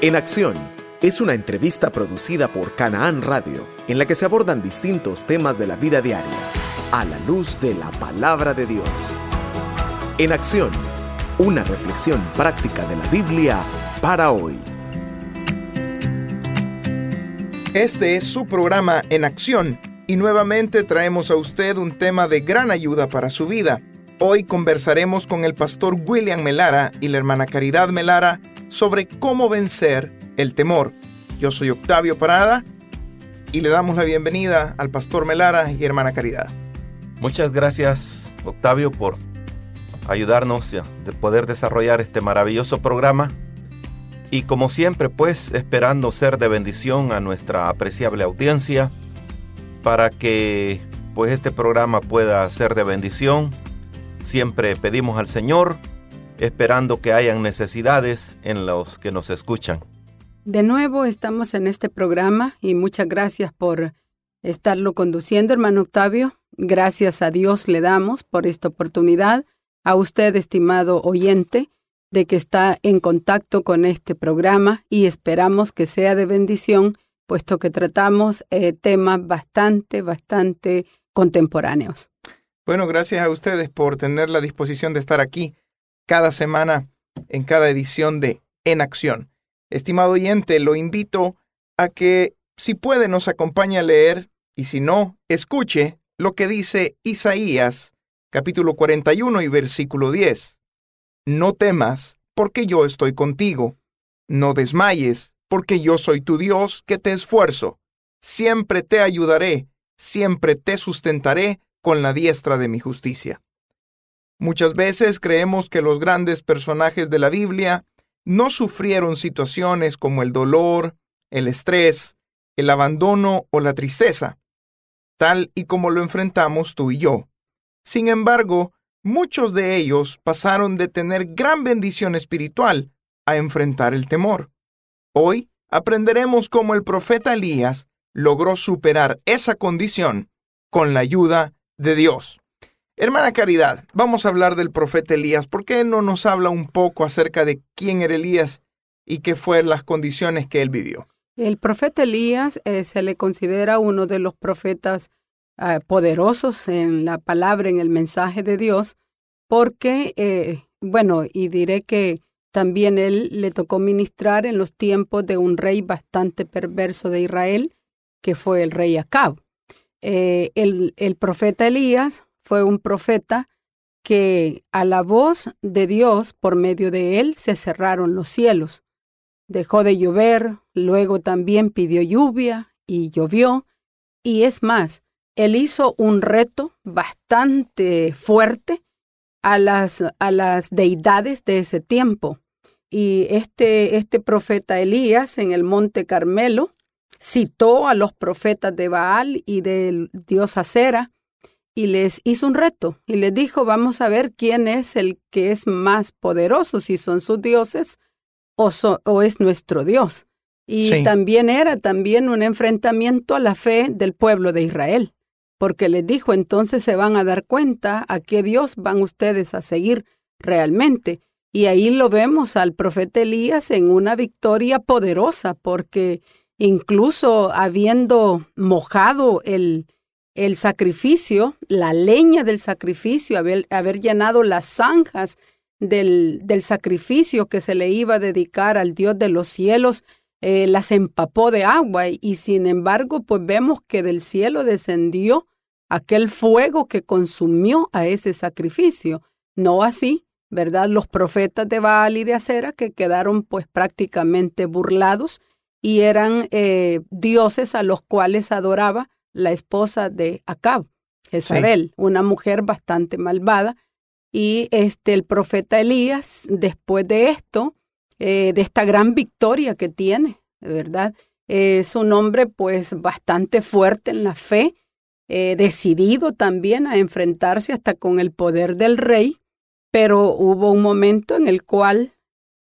En Acción es una entrevista producida por Canaán Radio, en la que se abordan distintos temas de la vida diaria, a la luz de la palabra de Dios. En Acción, una reflexión práctica de la Biblia para hoy. Este es su programa En Acción y nuevamente traemos a usted un tema de gran ayuda para su vida. Hoy conversaremos con el pastor William Melara y la hermana Caridad Melara sobre cómo vencer el temor. Yo soy Octavio Parada y le damos la bienvenida al pastor Melara y hermana Caridad. Muchas gracias Octavio por ayudarnos a poder desarrollar este maravilloso programa y como siempre pues esperando ser de bendición a nuestra apreciable audiencia para que pues este programa pueda ser de bendición Siempre pedimos al Señor, esperando que hayan necesidades en los que nos escuchan. De nuevo estamos en este programa y muchas gracias por estarlo conduciendo, hermano Octavio. Gracias a Dios le damos por esta oportunidad. A usted, estimado oyente, de que está en contacto con este programa y esperamos que sea de bendición, puesto que tratamos eh, temas bastante, bastante contemporáneos. Bueno, gracias a ustedes por tener la disposición de estar aquí cada semana en cada edición de En Acción. Estimado oyente, lo invito a que, si puede, nos acompañe a leer y si no, escuche lo que dice Isaías, capítulo 41 y versículo 10. No temas, porque yo estoy contigo. No desmayes, porque yo soy tu Dios que te esfuerzo. Siempre te ayudaré, siempre te sustentaré con la diestra de mi justicia. Muchas veces creemos que los grandes personajes de la Biblia no sufrieron situaciones como el dolor, el estrés, el abandono o la tristeza, tal y como lo enfrentamos tú y yo. Sin embargo, muchos de ellos pasaron de tener gran bendición espiritual a enfrentar el temor. Hoy aprenderemos cómo el profeta Elías logró superar esa condición con la ayuda de Dios. Hermana Caridad, vamos a hablar del profeta Elías. ¿Por qué no nos habla un poco acerca de quién era Elías y qué fueron las condiciones que él vivió? El profeta Elías eh, se le considera uno de los profetas eh, poderosos en la palabra, en el mensaje de Dios, porque, eh, bueno, y diré que también él le tocó ministrar en los tiempos de un rey bastante perverso de Israel, que fue el rey Acab. Eh, el, el profeta Elías fue un profeta que a la voz de Dios, por medio de él, se cerraron los cielos. Dejó de llover, luego también pidió lluvia y llovió. Y es más, él hizo un reto bastante fuerte a las, a las deidades de ese tiempo. Y este, este profeta Elías en el monte Carmelo citó a los profetas de Baal y del dios Acera y les hizo un reto y les dijo, vamos a ver quién es el que es más poderoso, si son sus dioses o, o es nuestro Dios. Y también era también un enfrentamiento a la fe del pueblo de Israel, porque les dijo, entonces se van a dar cuenta a qué Dios van ustedes a seguir realmente. Y ahí lo vemos al profeta Elías en una victoria poderosa, porque incluso habiendo mojado el, el sacrificio, la leña del sacrificio, haber, llenado las zanjas del, del, sacrificio que se le iba a dedicar al Dios de los cielos, eh, las empapó de agua y sin embargo, pues vemos que del cielo descendió aquel fuego que consumió a ese sacrificio. No así, ¿verdad? Los profetas de Baal y de Acera que quedaron pues prácticamente burlados y eran eh, dioses a los cuales adoraba la esposa de Acab, Jezabel, una mujer bastante malvada. Y este, el profeta Elías, después de esto, eh, de esta gran victoria que tiene, ¿verdad? Es un hombre pues bastante fuerte en la fe, eh, decidido también a enfrentarse hasta con el poder del rey, pero hubo un momento en el cual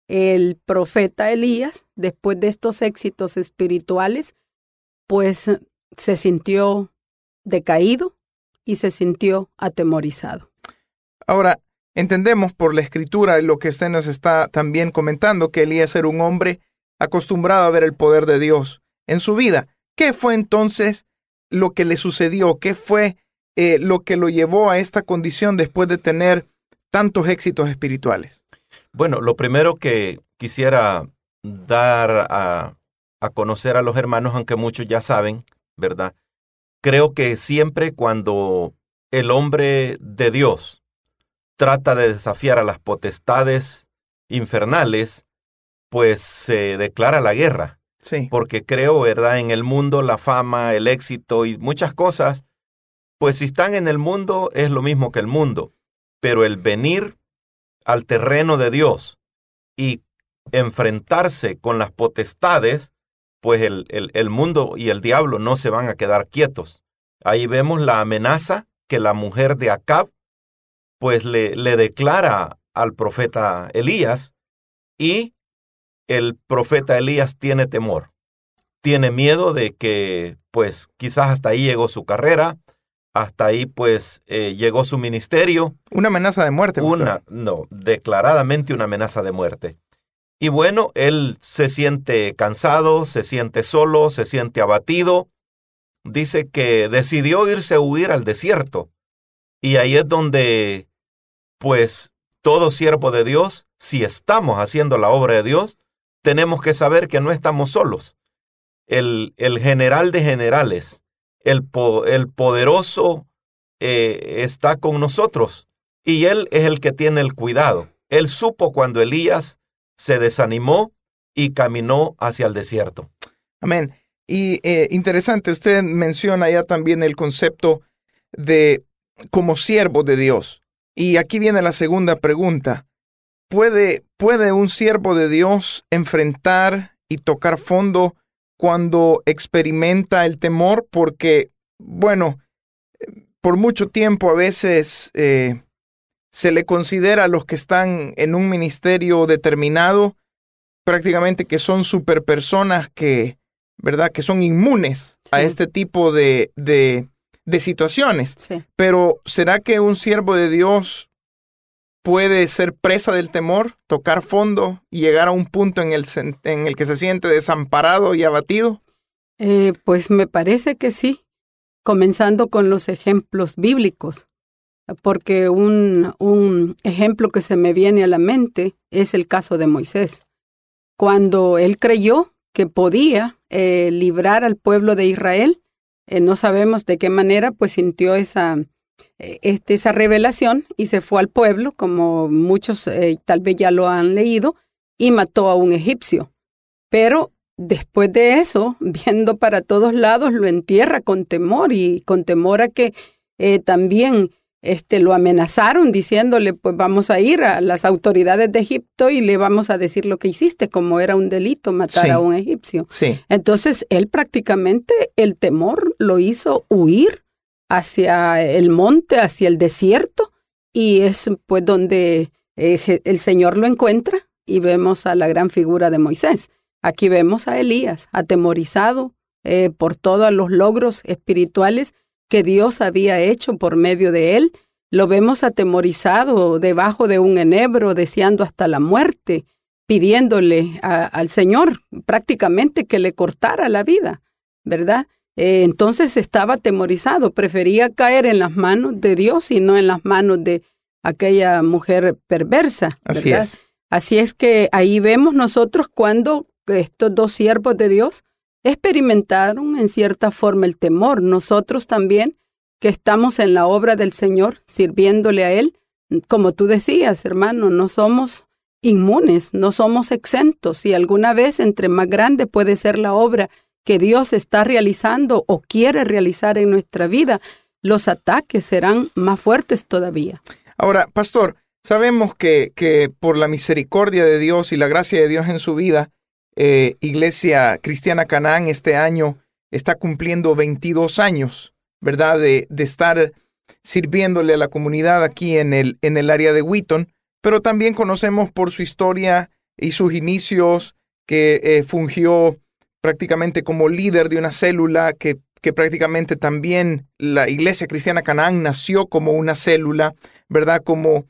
el profeta Elías, después de estos éxitos espirituales, pues se sintió decaído y se sintió atemorizado. Ahora, entendemos por la escritura lo que usted nos está también comentando, que Elías era un hombre acostumbrado a ver el poder de Dios en su vida. ¿Qué fue entonces lo que le sucedió? ¿Qué fue eh, lo que lo llevó a esta condición después de tener tantos éxitos espirituales? Bueno, lo primero que quisiera dar a, a conocer a los hermanos, aunque muchos ya saben, ¿verdad? Creo que siempre cuando el hombre de Dios trata de desafiar a las potestades infernales, pues se declara la guerra. Sí. Porque creo, ¿verdad? En el mundo la fama, el éxito y muchas cosas, pues si están en el mundo es lo mismo que el mundo. Pero el venir al terreno de Dios y enfrentarse con las potestades, pues el, el, el mundo y el diablo no se van a quedar quietos. Ahí vemos la amenaza que la mujer de Acab pues le, le declara al profeta Elías y el profeta Elías tiene temor. Tiene miedo de que pues quizás hasta ahí llegó su carrera, hasta ahí pues eh, llegó su ministerio. Una amenaza de muerte. Una, no, declaradamente una amenaza de muerte. Y bueno, él se siente cansado, se siente solo, se siente abatido. Dice que decidió irse a huir al desierto. Y ahí es donde, pues, todo siervo de Dios, si estamos haciendo la obra de Dios, tenemos que saber que no estamos solos. El, el general de generales, el, el poderoso, eh, está con nosotros. Y él es el que tiene el cuidado. Él supo cuando Elías se desanimó y caminó hacia el desierto. Amén. Y eh, interesante, usted menciona ya también el concepto de como siervo de Dios. Y aquí viene la segunda pregunta. ¿Puede, ¿Puede un siervo de Dios enfrentar y tocar fondo cuando experimenta el temor? Porque, bueno, por mucho tiempo a veces eh, se le considera a los que están en un ministerio determinado prácticamente que son superpersonas que, ¿verdad? Que son inmunes sí. a este tipo de, de, de situaciones. Sí. Pero ¿será que un siervo de Dios puede ser presa del temor, tocar fondo y llegar a un punto en el, en el que se siente desamparado y abatido? Eh, pues me parece que sí, comenzando con los ejemplos bíblicos, porque un, un ejemplo que se me viene a la mente es el caso de Moisés. Cuando él creyó que podía eh, librar al pueblo de Israel, eh, no sabemos de qué manera, pues sintió esa, eh, este, esa revelación y se fue al pueblo, como muchos tal vez ya lo han leído, y mató a un egipcio. Pero después de eso, viendo para todos lados, lo entierra con temor y con temor a que también este, lo amenazaron diciéndole, pues vamos a ir a las autoridades de Egipto y le vamos a decir lo que hiciste, como era un delito matar Sí. a un egipcio. Sí. Entonces, él prácticamente el temor lo hizo huir hacia el monte, hacia el desierto, y es pues donde eh, el Señor lo encuentra y vemos a la gran figura de Moisés. Aquí vemos a Elías, atemorizado eh, por todos los logros espirituales que Dios había hecho por medio de él. Lo vemos atemorizado debajo de un enebro, deseando hasta la muerte, pidiéndole a- al Señor prácticamente que le cortara la vida, ¿verdad? Eh, entonces estaba atemorizado, prefería caer en las manos de Dios y no en las manos de aquella mujer perversa, Así es. Así es que ahí vemos nosotros cuando estos dos siervos de Dios experimentaron en cierta forma el temor. Nosotros también, que estamos en la obra del Señor, sirviéndole a Él, como tú decías, hermano, no somos inmunes, no somos exentos. Y alguna vez, entre más grande puede ser la obra que Dios está realizando o quiere realizar en nuestra vida, los ataques serán más fuertes todavía. Ahora, pastor, sabemos que, que por la misericordia de Dios y la gracia de Dios en su vida, eh, Iglesia Cristiana Canaán este año está cumpliendo 22 años, ¿verdad? De, de estar sirviéndole a la comunidad aquí en el, en el área de Wheaton, pero también conocemos por su historia y sus inicios que eh, fungió prácticamente como líder de una célula que, que prácticamente también la Iglesia Cristiana Canaán nació como una célula, ¿verdad? Como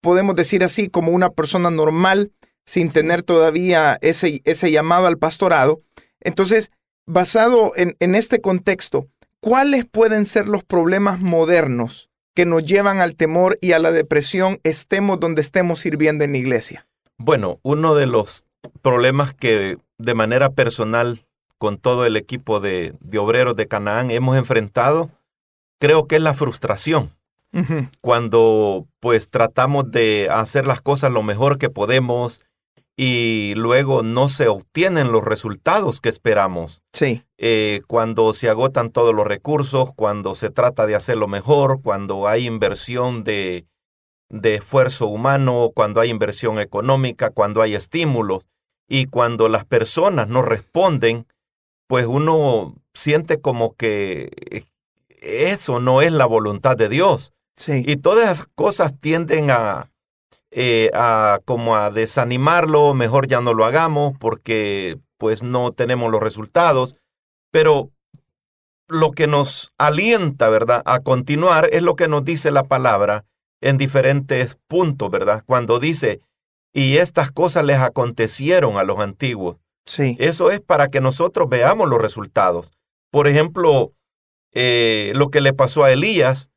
podemos decir así, como una persona normal sin tener todavía ese, ese llamado al pastorado. Entonces, basado en, en este contexto, ¿cuáles pueden ser los problemas modernos que nos llevan al temor y a la depresión, estemos donde estemos sirviendo en la iglesia? Bueno, uno de los problemas que de manera personal con todo el equipo de, de obreros de Canaán hemos enfrentado, creo que es la frustración. Cuando pues tratamos de hacer las cosas lo mejor que podemos y luego no se obtienen los resultados que esperamos. Sí, Eh, cuando se agotan todos los recursos, cuando se trata de hacerlo mejor, cuando hay inversión de, de esfuerzo humano, cuando hay inversión económica, cuando hay estímulos y cuando las personas no responden, pues uno siente como que eso no es la voluntad de Dios. sí, Y todas esas cosas tienden a, eh, a como a desanimarlo, mejor ya no lo hagamos porque pues no tenemos los resultados. Pero lo que nos alienta, ¿verdad?, a continuar es lo que nos dice la palabra en diferentes puntos, ¿verdad? Cuando dice, y estas cosas les acontecieron a los antiguos. sí, Eso es para que nosotros veamos los resultados. Por ejemplo, eh, lo que le pasó a Elías,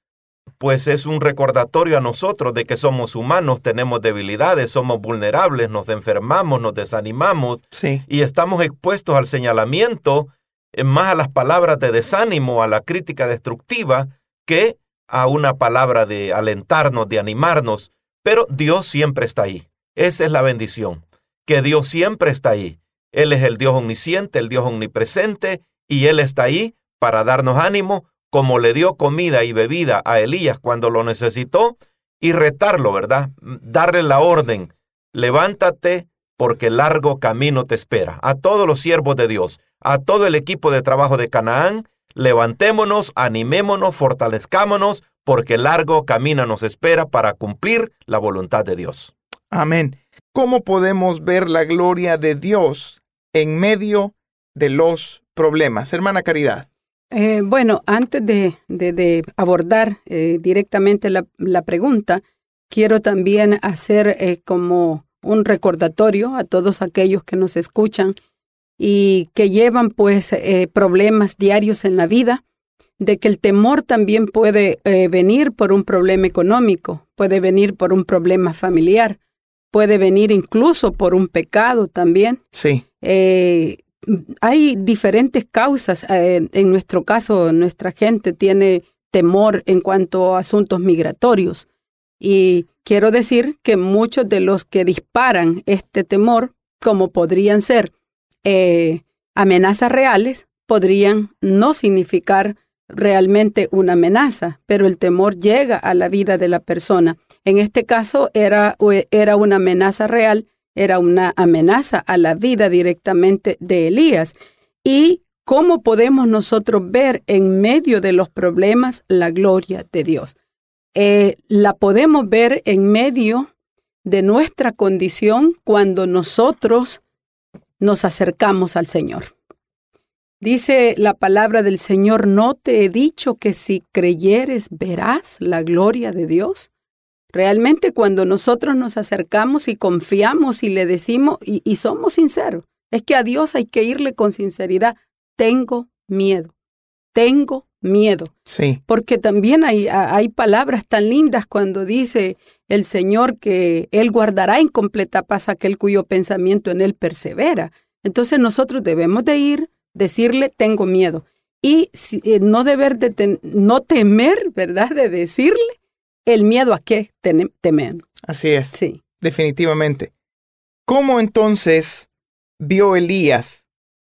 pues es un recordatorio a nosotros de que somos humanos, tenemos debilidades, somos vulnerables, nos enfermamos, nos desanimamos sí, y estamos expuestos al señalamiento, eh, más a las palabras de desánimo, a la crítica destructiva, que a una palabra de alentarnos, de animarnos. Pero Dios siempre está ahí. Esa es la bendición, que Dios siempre está ahí. Él es el Dios omnisciente, el Dios omnipresente, y Él está ahí para darnos ánimo, como le dio comida y bebida a Elías cuando lo necesitó, y retarlo, ¿verdad? Darle la orden, levántate porque largo camino te espera. A todos los siervos de Dios, a todo el equipo de trabajo de Canaán, levantémonos, animémonos, fortalezcámonos, porque largo camino nos espera para cumplir la voluntad de Dios. amén. ¿Cómo podemos ver la gloria de Dios en medio de los problemas? Hermana Caridad. Eh, bueno, antes de, de- de abordar eh, directamente la, la pregunta, quiero también hacer eh, como un recordatorio a todos aquellos que nos escuchan y que llevan pues eh, problemas diarios en la vida, de que el temor también puede eh, venir por un problema económico, puede venir por un problema familiar, puede venir incluso por un pecado también. Sí, Eh, hay diferentes causas. eh, en nuestro caso, nuestra gente tiene temor en cuanto a asuntos migratorios. Y quiero decir que muchos de los que disparan este temor, como podrían ser eh, amenazas reales, podrían no significar realmente una amenaza, pero el temor llega a la vida de la persona. En este caso era, era una amenaza real era una amenaza a la vida directamente de Elías. ¿Y cómo podemos nosotros ver en medio de los problemas la gloria de Dios? Eh, la podemos ver en medio de nuestra condición cuando nosotros nos acercamos al Señor. Dice la palabra del Señor, ¿no te he dicho que si creyeres verás la gloria de Dios? Realmente cuando nosotros nos acercamos y confiamos y le decimos y, y, somos sinceros, es que a Dios hay que irle con sinceridad. Tengo miedo, tengo miedo. Sí. Porque también hay, hay palabras tan lindas cuando dice el Señor que Él guardará en completa paz aquel cuyo pensamiento en Él persevera. Entonces nosotros debemos de ir, decirle, tengo miedo. Y si, eh, no deber de no temer, ¿verdad? De decirle el miedo a qué temen. Así es. Sí. Definitivamente. ¿Cómo entonces vio Elías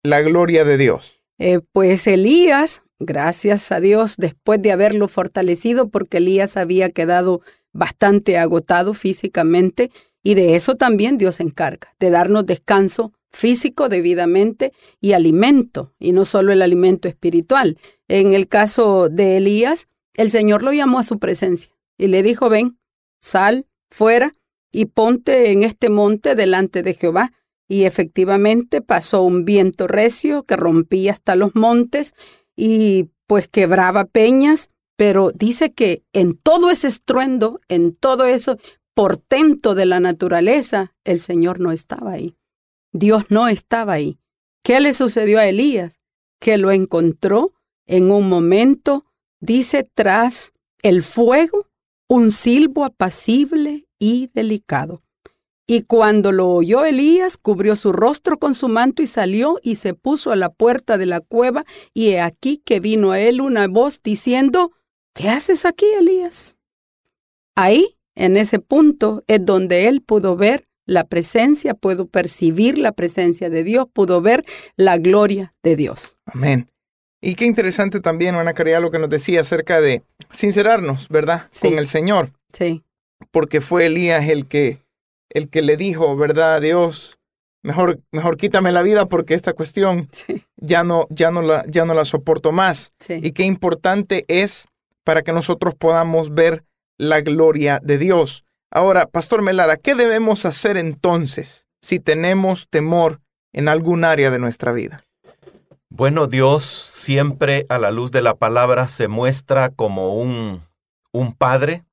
la gloria de Dios? Eh, pues Elías, gracias a Dios, después de haberlo fortalecido, porque Elías había quedado bastante agotado físicamente, y de eso también Dios se encarga, de darnos descanso físico debidamente y alimento, y no solo el alimento espiritual. En el caso de Elías, el Señor lo llamó a su presencia y le dijo, ven, sal fuera y ponte en este monte delante de Jehová. Y efectivamente pasó un viento recio que rompía hasta los montes y pues quebraba peñas, pero dice que en todo ese estruendo, en todo eso, portento de la naturaleza, el Señor no estaba ahí. Dios no estaba ahí. ¿Qué le sucedió a Elías? Que lo encontró en un momento, dice, tras el fuego, un silbo apacible y delicado. Y cuando lo oyó Elías, cubrió su rostro con su manto y salió y se puso a la puerta de la cueva, y he aquí que vino a él una voz diciendo, ¿Qué haces aquí, Elías? Ahí, en ese punto, es donde él pudo ver la presencia, pudo percibir la presencia de Dios, pudo ver la gloria de Dios. Amén. Y qué interesante también, Ana Caridad, lo que nos decía acerca de sincerarnos, ¿verdad? Sí. Con el Señor. Sí, Porque fue Elías el que, el que le dijo, ¿verdad? a Dios, mejor, mejor quítame la vida porque esta cuestión sí, ya no, ya no, la, ya no la soporto más. sí. Y qué importante es para que nosotros podamos ver la gloria de Dios. Ahora, Pastor Melara, ¿qué debemos hacer entonces si tenemos temor en algún área de nuestra vida? Bueno, Dios siempre a la luz de la palabra se muestra como un, un padre,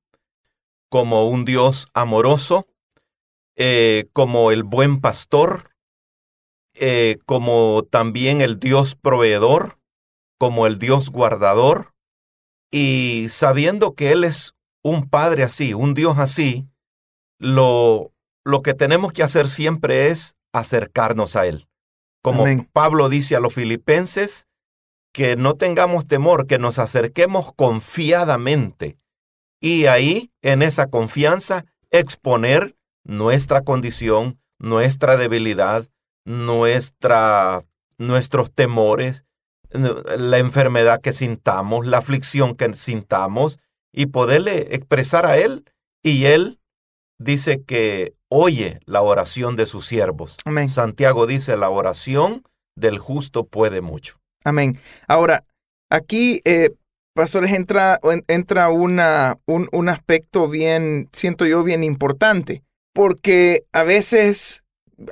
como un Dios amoroso, eh, como el buen pastor, eh, como también el Dios proveedor, como el Dios guardador, y sabiendo que Él es un padre así, un Dios así, lo, lo que tenemos que hacer siempre es acercarnos a Él. Como Amén. Pablo dice a los filipenses, que no tengamos temor, que nos acerquemos confiadamente y ahí, en esa confianza, exponer nuestra condición, nuestra debilidad, nuestra, nuestros temores, la enfermedad que sintamos, la aflicción que sintamos y poderle expresar a Él. Y Él dice que oye la oración de sus siervos. Amén. Santiago dice, la oración del justo puede mucho. Amén. Ahora, aquí, eh, pastores, entra, en- entra una, un, un aspecto bien, siento yo, bien importante, porque a veces,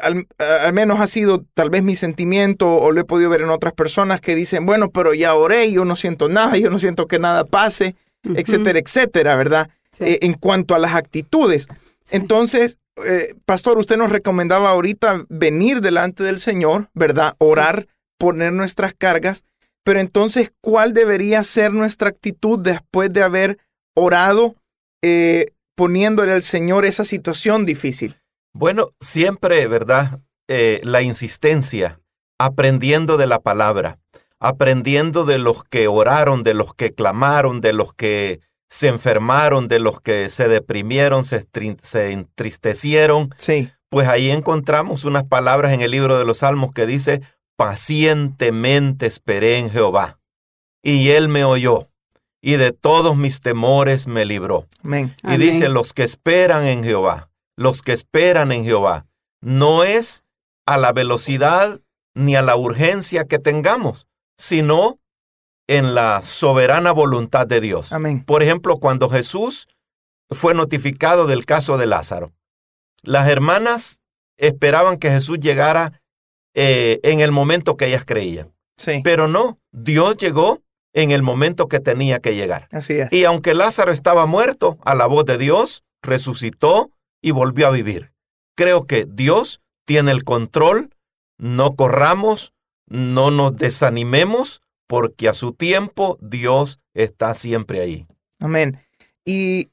al, al menos ha sido tal vez mi sentimiento, o lo he podido ver en otras personas que dicen, bueno, pero ya oré, yo no siento nada, yo no siento que nada pase, etcétera, etcétera, ¿verdad? Sí, Eh, en cuanto a las actitudes. Entonces, eh, pastor, usted nos recomendaba ahorita venir delante del Señor, ¿verdad? Orar, poner nuestras cargas, pero entonces, ¿cuál debería ser nuestra actitud después de haber orado, eh, poniéndole al Señor esa situación difícil? Bueno, siempre, ¿verdad? Eh, la insistencia, aprendiendo de la palabra, aprendiendo de los que oraron, de los que clamaron, de los que se enfermaron, de los que se deprimieron, se, entristecieron, Sí, pues ahí encontramos unas palabras en el libro de los Salmos que dice, pacientemente esperé en Jehová, y él me oyó, y de todos mis temores me libró. amén. Y Amén. dice, los que esperan en Jehová, los que esperan en Jehová, no es a la velocidad ni a la urgencia que tengamos, sino en la soberana voluntad de Dios. Amén. Por ejemplo, cuando Jesús fue notificado del caso de Lázaro, las hermanas esperaban que Jesús llegara eh, en el momento que ellas creían. Sí, Pero no, Dios llegó en el momento que tenía que llegar. así es. Y aunque Lázaro estaba muerto, a la voz de Dios, resucitó y volvió a vivir. Creo que Dios tiene el control, no corramos, no nos desanimemos, porque a su tiempo Dios está siempre ahí. Amén. Y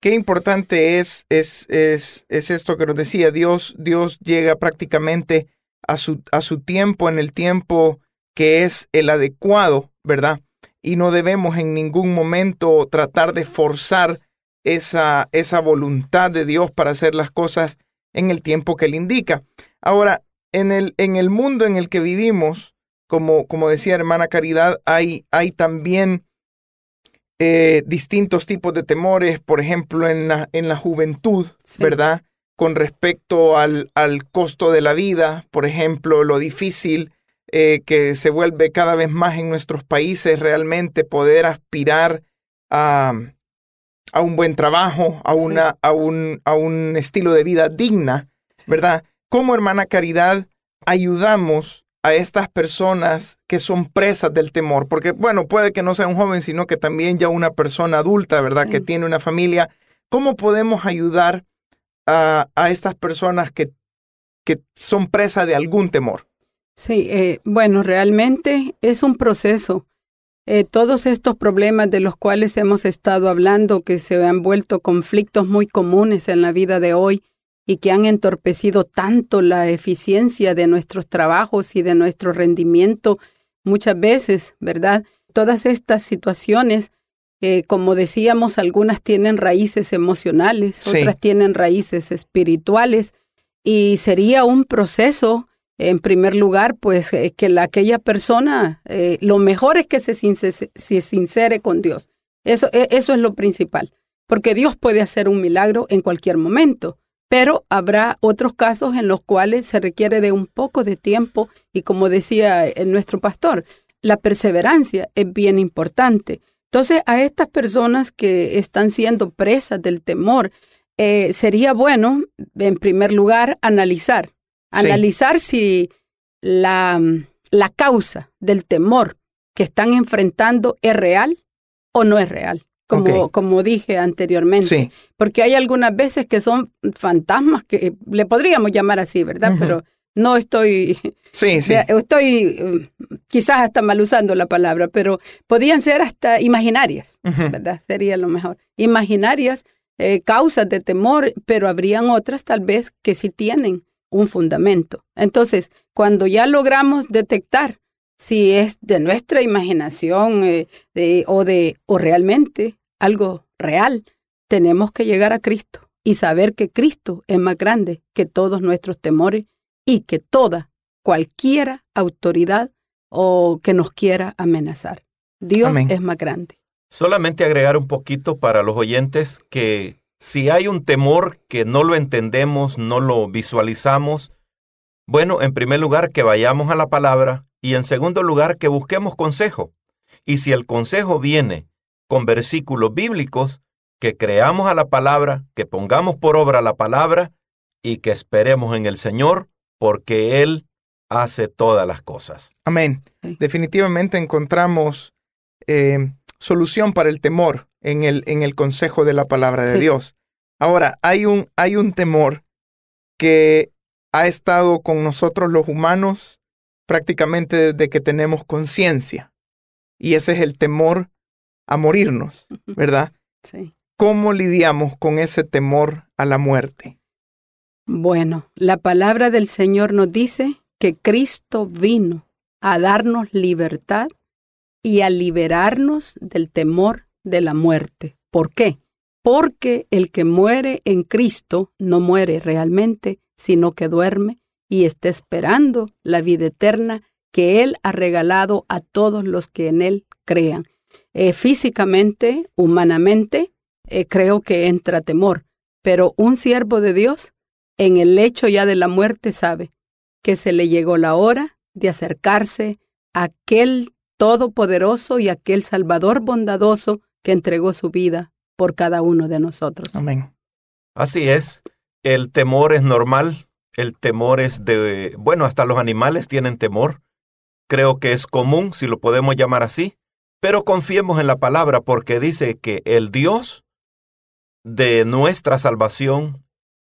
qué importante es, es, es, es esto que nos decía, Dios, Dios llega prácticamente a su, a su tiempo, en el tiempo que es el adecuado, ¿verdad? Y no debemos en ningún momento tratar de forzar esa, esa voluntad de Dios para hacer las cosas en el tiempo que Él indica. Ahora, en el, en el mundo en el que vivimos, como, como decía hermana Caridad, hay, hay también eh, distintos tipos de temores, por ejemplo, en la, en la juventud, Sí. ¿verdad? Con respecto al, al costo de la vida, por ejemplo, lo difícil eh, que se vuelve cada vez más en nuestros países realmente poder aspirar a, a un buen trabajo, a, Sí. una, a, un, a un estilo de vida digna, Sí. ¿verdad? ¿Cómo, hermana Caridad, ayudamos a estas personas que son presas del temor? Porque, bueno, puede que no sea un joven, sino que también ya una persona adulta, ¿verdad? Sí. Que tiene una familia. ¿Cómo podemos ayudar a, a estas personas que, que son presa de algún temor? Sí, eh, bueno, realmente es un proceso. Eh, todos estos problemas de los cuales hemos estado hablando, que se han vuelto conflictos muy comunes en la vida de hoy y que han entorpecido tanto la eficiencia de nuestros trabajos y de nuestro rendimiento, muchas veces, ¿verdad? Todas estas situaciones, eh, como decíamos, algunas tienen raíces emocionales, Sí. otras tienen raíces espirituales, y sería un proceso en primer lugar, pues eh, que la, aquella persona, eh, lo mejor es que se, since- se sincere con Dios. Eso, e- eso es lo principal, porque Dios puede hacer un milagro en cualquier momento, pero habrá otros casos en los cuales se requiere de un poco de tiempo y como decía eh, nuestro pastor, la perseverancia es bien importante. Entonces, a estas personas que están siendo presas del temor, eh, sería bueno, en primer lugar, analizar Sí. analizar si la, la causa del temor que están enfrentando es real o no es real, como, como dije anteriormente. Sí, Porque hay algunas veces que son fantasmas que le podríamos llamar así, ¿verdad? Pero no estoy, sí, sí. estoy eh, quizás hasta mal usando la palabra, pero podían ser hasta imaginarias. ¿verdad? Sería lo mejor. Imaginarias eh, causas de temor, pero habrían otras tal vez que sí tienen un fundamento. Entonces, cuando ya logramos detectar si es de nuestra imaginación eh, de- o de o realmente algo real, tenemos que llegar a Cristo y saber que Cristo es más grande que todos nuestros temores y que toda cualquiera autoridad o que nos quiera amenazar. Dios Amén. es más grande. Solamente agregar un poquito para los oyentes que si hay un temor que no lo entendemos, no lo visualizamos, bueno, en primer lugar que vayamos a la palabra y en segundo lugar que busquemos consejo. Y si el consejo viene con versículos bíblicos, que creamos a la palabra, que pongamos por obra la palabra y que esperemos en el Señor, porque Él hace todas las cosas. Amén. Sí. Definitivamente encontramos eh, solución para el temor en el, en el consejo de la palabra de Sí. Dios. Ahora, hay un, hay un temor que ha estado con nosotros los humanos prácticamente desde que tenemos conciencia. Y ese es el temor a morirnos, ¿verdad? Sí. ¿Cómo lidiamos con ese temor a la muerte? Bueno, la palabra del Señor nos dice que Cristo vino a darnos libertad y a liberarnos del temor de la muerte. ¿Por qué? Porque el que muere en Cristo no muere realmente, sino que duerme y está esperando la vida eterna que Él ha regalado a todos los que en Él crean. Eh, físicamente, humanamente, eh, creo que entra temor, pero un siervo de Dios en el lecho ya de la muerte sabe que se le llegó la hora de acercarse a aquel todopoderoso y aquel Salvador bondadoso que entregó su vida por cada uno de nosotros. Amén. Así es, el temor es normal, el temor es de, bueno, hasta los animales tienen temor, creo que es común, si lo podemos llamar así, pero confiemos en la palabra porque dice que el Dios de nuestra salvación,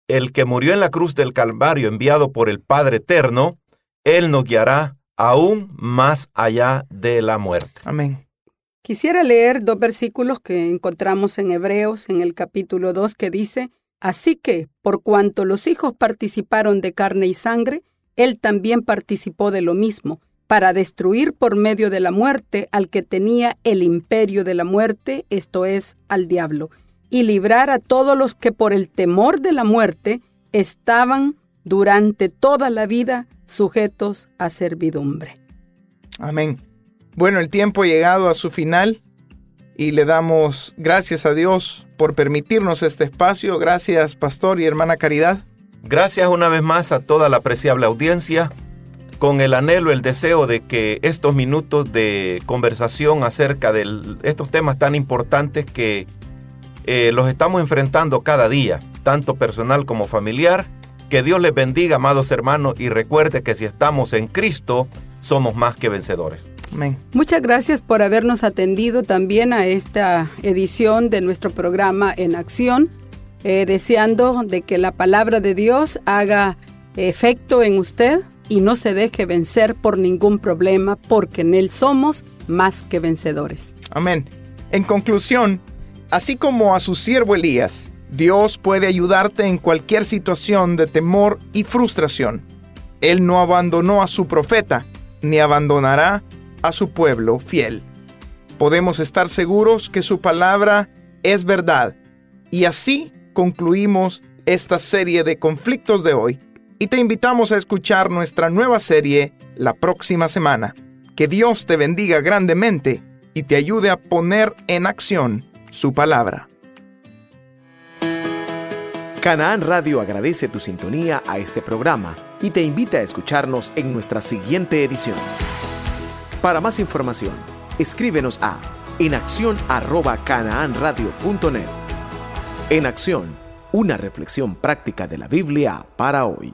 el que murió en la cruz del Calvario enviado por el Padre Eterno, Él nos guiará aún más allá de la muerte. Amén. Quisiera leer dos versículos que encontramos en Hebreos en el capítulo 2 que dice, Así que, por cuanto los hijos participaron de carne y sangre, él también participó de lo mismo, para destruir por medio de la muerte al que tenía el imperio de la muerte, esto es, al diablo, y librar a todos los que por el temor de la muerte estaban durante toda la vida sujetos a servidumbre. Amén. Bueno, el tiempo ha llegado a su final y le damos gracias a Dios por permitirnos este espacio. Gracias, pastor y hermana Caridad. Gracias una vez más a toda la apreciable audiencia, con el anhelo, el deseo de que estos minutos de conversación acerca de estos temas tan importantes que eh, los estamos enfrentando cada día, tanto personal como familiar, que Dios les bendiga, amados hermanos, y recuerde que si estamos en Cristo, somos más que vencedores. Amén. Muchas gracias por habernos atendido también a esta edición de nuestro programa En Acción. eh, deseando de que la palabra de Dios haga efecto en usted y no se deje vencer por ningún problema, porque en Él somos más que vencedores. Amén. En conclusión, así como a su siervo Elías, Dios puede ayudarte en cualquier situación de temor y frustración. Él no abandonó a su profeta, ni abandonará a su pueblo fiel. Podemos estar seguros que su palabra es verdad. Y así concluimos esta serie de conflictos de hoy y te invitamos a escuchar nuestra nueva serie la próxima semana. Que Dios te bendiga grandemente y te ayude a poner en acción su palabra. Canaán Radio agradece tu sintonía a este programa y te invita a escucharnos en nuestra siguiente edición. Para más información, escríbenos a enacción@canaanradio.net. En acción, una reflexión práctica de la Biblia para hoy.